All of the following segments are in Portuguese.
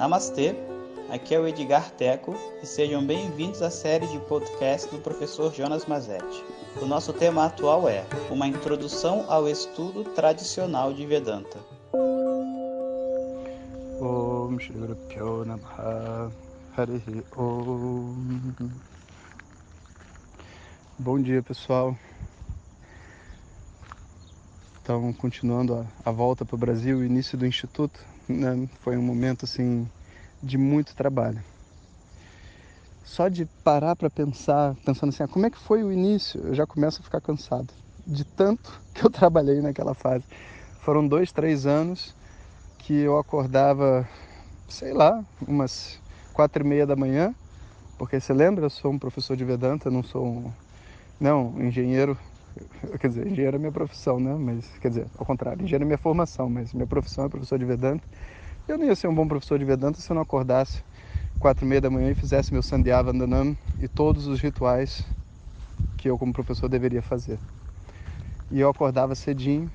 Namastê, aqui é o Edgar Teco e sejam bem-vindos à série de podcast do professor Jonas Mazetti. O nosso tema atual é Uma Introdução ao Estudo Tradicional de Vedanta. Bom dia pessoal. Então, continuando a, a volta para o Brasil, o início do Instituto, né, foi um momento assim de muito trabalho. Só de parar para pensar, pensando assim, ah, como é que foi o início, eu já começo a ficar cansado de tanto que eu trabalhei naquela fase. Foram dois, três anos que eu acordava, sei lá, umas quatro e meia da manhã, porque você lembra, eu sou um professor de Vedanta, não sou um, não, engenheiro, quer dizer, engenheiro é minha profissão, né? Mas, quer dizer, ao contrário, engenheiro é minha formação, mas minha profissão é professor de Vedanta. Eu não ia ser um bom professor de Vedanta se eu não acordasse quatro e meia da manhã e fizesse meu Sandhya Vandanam e todos os rituais que eu como professor deveria fazer. E eu acordava cedinho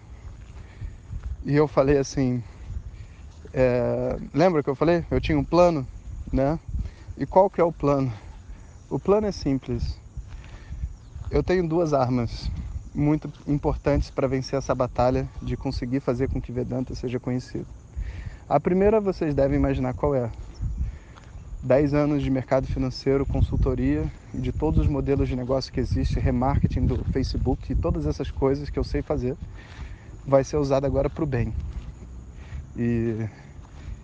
e eu falei assim, é, lembra que eu falei? Eu tinha um plano, né? E qual que é o plano? O plano é simples. Eu tenho duas armas muito importantes para vencer essa batalha de conseguir fazer com que Vedanta seja conhecido. A primeira vocês devem imaginar qual é. 10 anos de mercado financeiro, consultoria de todos os modelos de negócio que existe, remarketing do Facebook e todas essas coisas que eu sei fazer, vai ser usado agora para o bem. E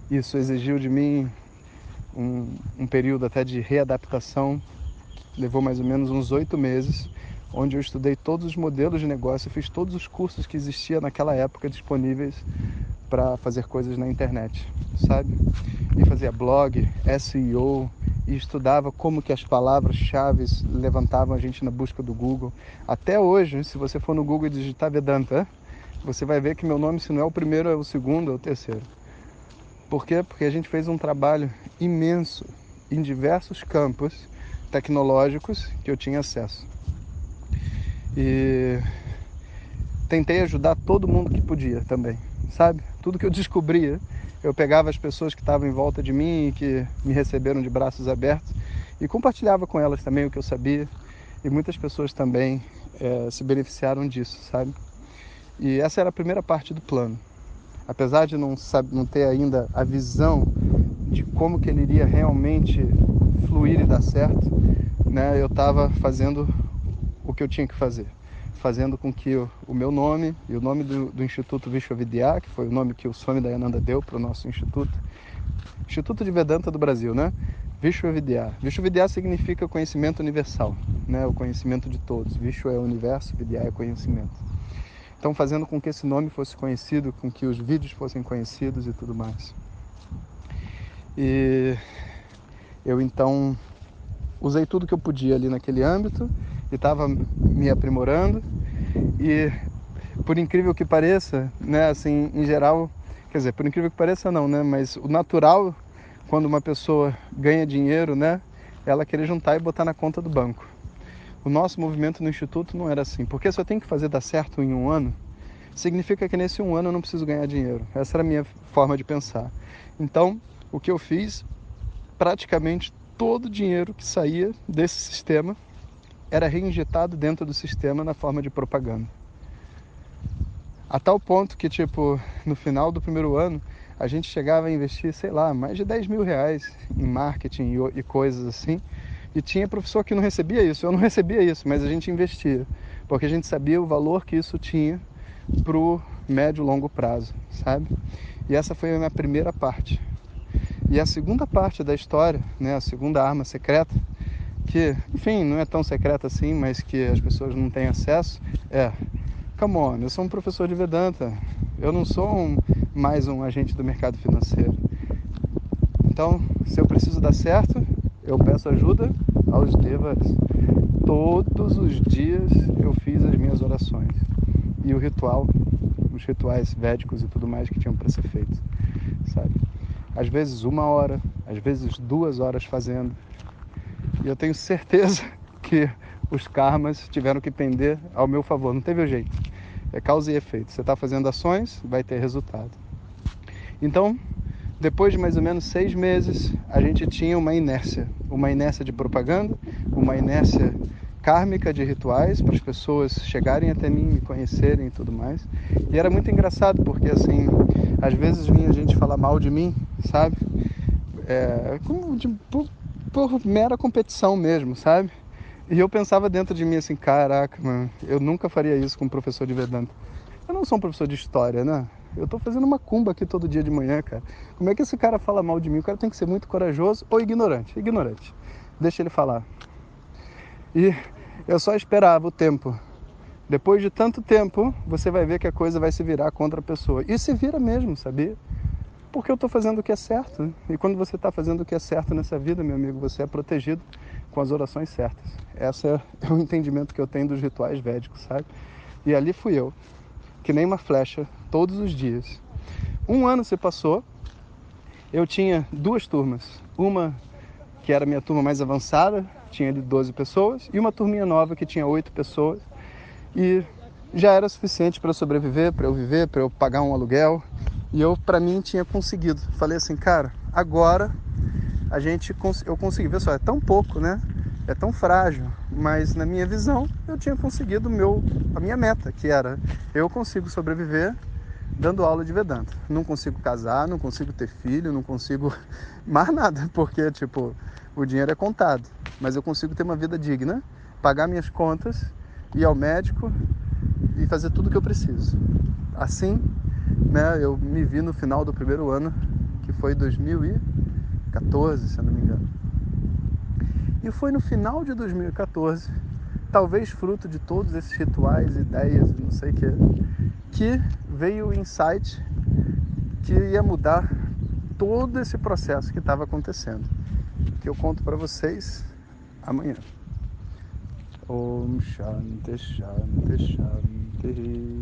isso exigiu de mim um, um período até de readaptação, levou mais ou menos uns oito meses, onde eu estudei todos os modelos de negócio, fiz todos os cursos que existiam naquela época disponíveis para fazer coisas na internet, sabe? E fazia blog, SEO, e estudava como que as palavras-chave levantavam a gente na busca do Google. Até hoje, se você for no Google e digitar Vedanta, você vai ver que meu nome, se não é o primeiro, é o segundo, é o terceiro. Por quê? Porque a gente fez um trabalho imenso em diversos campos tecnológicos que eu tinha acesso. E tentei ajudar todo mundo que podia também sabe? Tudo que eu descobria, eu pegava as pessoas que estavam em volta de mim e que me receberam de braços abertos e compartilhava com elas também o que eu sabia. E muitas pessoas também é, se beneficiaram disso, sabe? E essa era a primeira parte do plano. Apesar de não, sabe, não ter ainda a visão de como que ele iria realmente fluir e dar certo, né, eu estava fazendo o que eu tinha que fazer fazendo com que o, o meu nome e o nome do, do Instituto Vishwavidya, que foi o nome que o Swami Dayananda deu para o nosso instituto, Instituto de Vedanta do Brasil, né? Vishwavidya. Vishwavidya significa conhecimento universal, né? O conhecimento de todos. Vishwa é universo, Vidya é conhecimento. Então, fazendo com que esse nome fosse conhecido, com que os vídeos fossem conhecidos e tudo mais. E eu então usei tudo que eu podia ali naquele âmbito e estava me aprimorando e por incrível que pareça, né, assim, em geral, quer dizer, por incrível que pareça não, né, mas o natural quando uma pessoa ganha dinheiro, né, ela querer juntar e botar na conta do banco. O nosso movimento no instituto não era assim, porque se eu tenho que fazer dar certo em um ano, significa que nesse um ano eu não preciso ganhar dinheiro. Essa era a minha forma de pensar. Então, o que eu fiz, praticamente todo o dinheiro que saía desse sistema era reinjetado dentro do sistema na forma de propaganda. A tal ponto que, tipo, no final do primeiro ano, a gente chegava a investir, sei lá, mais de 10 mil reais em marketing e, coisas assim. E tinha professor que não recebia isso, eu não recebia isso, mas a gente investia, porque a gente sabia o valor que isso tinha pro médio e longo prazo, sabe? E essa foi a minha primeira parte. E a segunda parte da história, né, a segunda arma secreta, que, enfim, não é tão secreta assim, mas que as pessoas não têm acesso, é, come on, eu sou um professor de Vedanta, eu não sou um, mais um agente do mercado financeiro. Então, se eu preciso dar certo, eu peço ajuda aos devas. Todos os dias eu fiz as minhas orações. E o ritual, os rituais védicos e tudo mais que tinham para ser feito, sabe? Às vezes uma hora, às vezes duas horas fazendo, e eu tenho certeza que os karmas tiveram que pender ao meu favor. Não teve jeito. É causa e efeito. Você está fazendo ações, vai ter resultado. Então, Depois de mais ou menos seis meses, a gente tinha uma inércia, uma inércia de propaganda, uma inércia kármica de rituais para as pessoas chegarem até mim, me conhecerem e tudo mais. E era muito engraçado porque assim, às vezes vinha gente falar mal de mim, sabe? É, como de, por, mera competição mesmo, sabe? E eu pensava dentro de mim assim, caraca, mano, eu nunca faria isso com um professor de Vedanta. Eu não sou um professor de história, né? Eu tô fazendo uma cumba aqui todo dia de manhã, cara. Como é que esse cara fala mal de mim? O cara tem que ser muito corajoso ou ignorante? Ignorante. Deixa ele falar. E eu só esperava o tempo. Depois de tanto tempo, você vai ver que a coisa vai se virar contra a pessoa. E se vira mesmo, sabia? Porque eu estou fazendo o que é certo. E quando você está fazendo o que é certo nessa vida, meu amigo, você é protegido com as orações certas. Esse é, o entendimento que eu tenho dos rituais védicos, sabe? E ali fui eu, que nem uma flecha, todos os dias. Um ano se passou, eu tinha duas turmas. Uma que era a minha turma mais avançada, tinha de 12 pessoas, e uma turminha nova que tinha 8 pessoas. E já era suficiente para sobreviver, para eu viver, para eu pagar um aluguel. E eu, para mim, tinha conseguido. Falei assim, cara, agora a gente eu consegui só é tão pouco, né? É tão frágil, mas na minha visão eu tinha conseguido meu a minha meta, que era eu consigo sobreviver dando aula de Vedanta. Não consigo casar, não consigo ter filho, não consigo mais nada, porque tipo, o dinheiro é contado, mas eu consigo ter uma vida digna, pagar minhas contas, ir ao médico e fazer tudo o que eu preciso. Assim, né, eu me vi no final do primeiro ano, que foi 2014, se eu não me engano. E foi no final de 2014 talvez fruto de todos esses rituais, ideias, não sei o que, que veio o insight que ia mudar todo esse processo que estava acontecendo, que eu conto para vocês amanhã. Om Shanti Shanti Shanti.